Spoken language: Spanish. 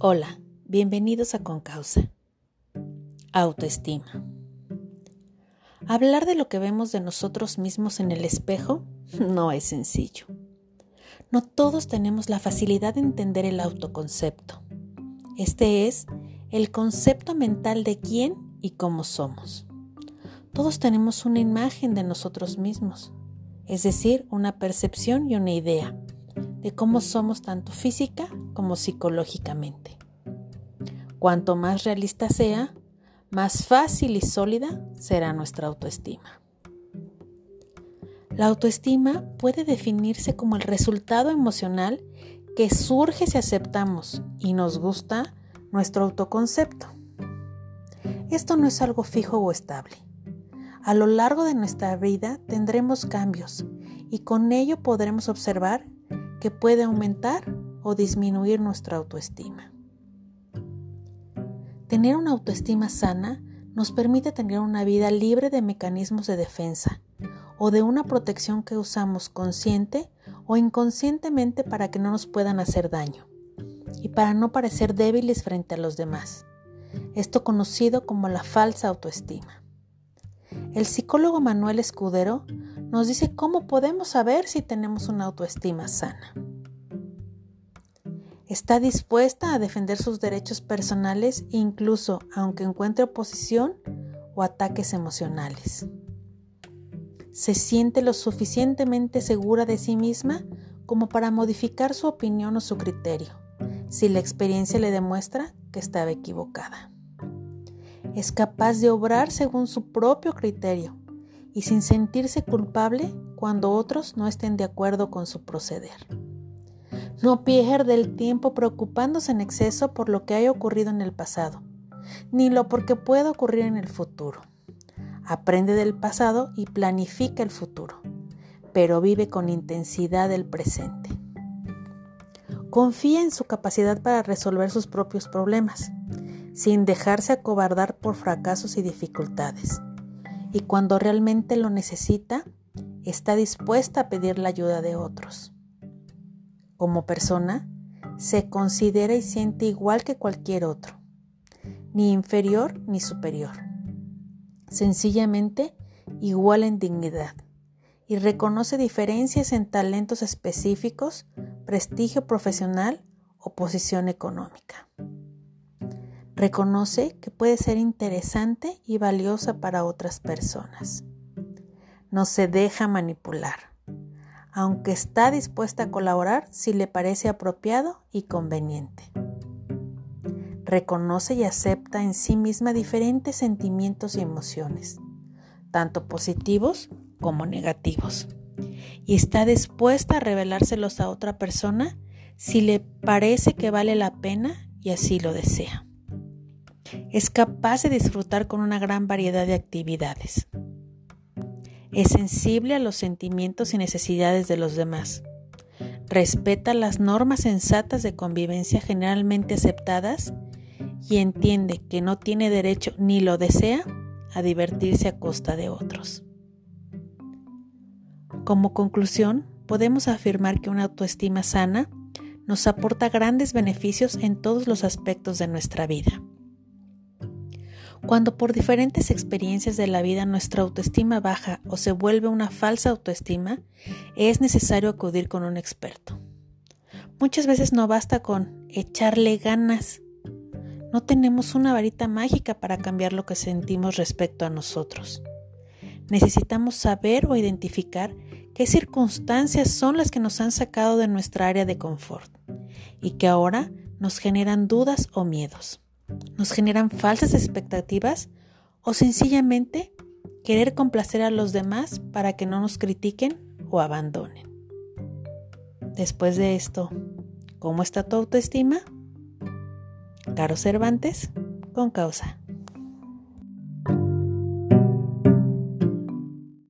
Hola, bienvenidos a Concausa. Autoestima. Hablar de lo que vemos de nosotros mismos en el espejo no es sencillo. No todos tenemos la facilidad de entender el autoconcepto. Este es el concepto mental de quién y cómo somos. Todos tenemos una imagen de nosotros mismos, es decir, una percepción y una idea de cómo somos tanto física como psicológicamente. Cuanto más realista sea, más fácil y sólida será nuestra autoestima. La autoestima puede definirse como el resultado emocional que surge si aceptamos y nos gusta nuestro autoconcepto. Esto no es algo fijo o estable. A lo largo de nuestra vida tendremos cambios y con ello podremos observar que puede aumentar o disminuir nuestra autoestima. Tener una autoestima sana nos permite tener una vida libre de mecanismos de defensa o de una protección que usamos consciente o inconscientemente para que no nos puedan hacer daño y para no parecer débiles frente a los demás. Esto conocido como la falsa autoestima. El psicólogo Manuel Escudero nos dice cómo podemos saber si tenemos una autoestima sana. Está dispuesta a defender sus derechos personales incluso aunque encuentre oposición o ataques emocionales. Se siente lo suficientemente segura de sí misma como para modificar su opinión o su criterio, si la experiencia le demuestra que estaba equivocada. Es capaz de obrar según su propio criterio y sin sentirse culpable cuando otros no estén de acuerdo con su proceder. No pierde el tiempo preocupándose en exceso por lo que haya ocurrido en el pasado, ni lo porque pueda ocurrir en el futuro. Aprende del pasado y planifica el futuro, pero vive con intensidad el presente. Confía en su capacidad para resolver sus propios problemas, sin dejarse acobardar por fracasos y dificultades. Y cuando realmente lo necesita, está dispuesta a pedir la ayuda de otros como persona, se considera y siente igual que cualquier otro, ni inferior ni superior. Sencillamente igual en dignidad y reconoce diferencias en talentos específicos, prestigio profesional o posición económica. Reconoce que puede ser interesante y valiosa para otras personas. No se deja manipular aunque está dispuesta a colaborar si le parece apropiado y conveniente. Reconoce y acepta en sí misma diferentes sentimientos y emociones, tanto positivos como negativos, y está dispuesta a revelárselos a otra persona si le parece que vale la pena y así lo desea. Es capaz de disfrutar con una gran variedad de actividades es sensible a los sentimientos y necesidades de los demás. Respeta las normas sensatas de convivencia generalmente aceptadas y entiende que no tiene derecho ni lo desea a divertirse a costa de otros. Como conclusión, podemos afirmar que una autoestima sana nos aporta grandes beneficios en todos los aspectos de nuestra vida. Cuando por diferentes experiencias de la vida nuestra autoestima baja o se vuelve una falsa autoestima, es necesario acudir con un experto. Muchas veces no basta con echarle ganas. No tenemos una varita mágica para cambiar lo que sentimos respecto a nosotros. Necesitamos saber o identificar qué circunstancias son las que nos han sacado de nuestra área de confort y que ahora nos generan dudas o miedos nos generan falsas expectativas o sencillamente querer complacer a los demás para que no nos critiquen o abandonen. Después de esto, ¿cómo está tu autoestima? Caro Cervantes, con causa.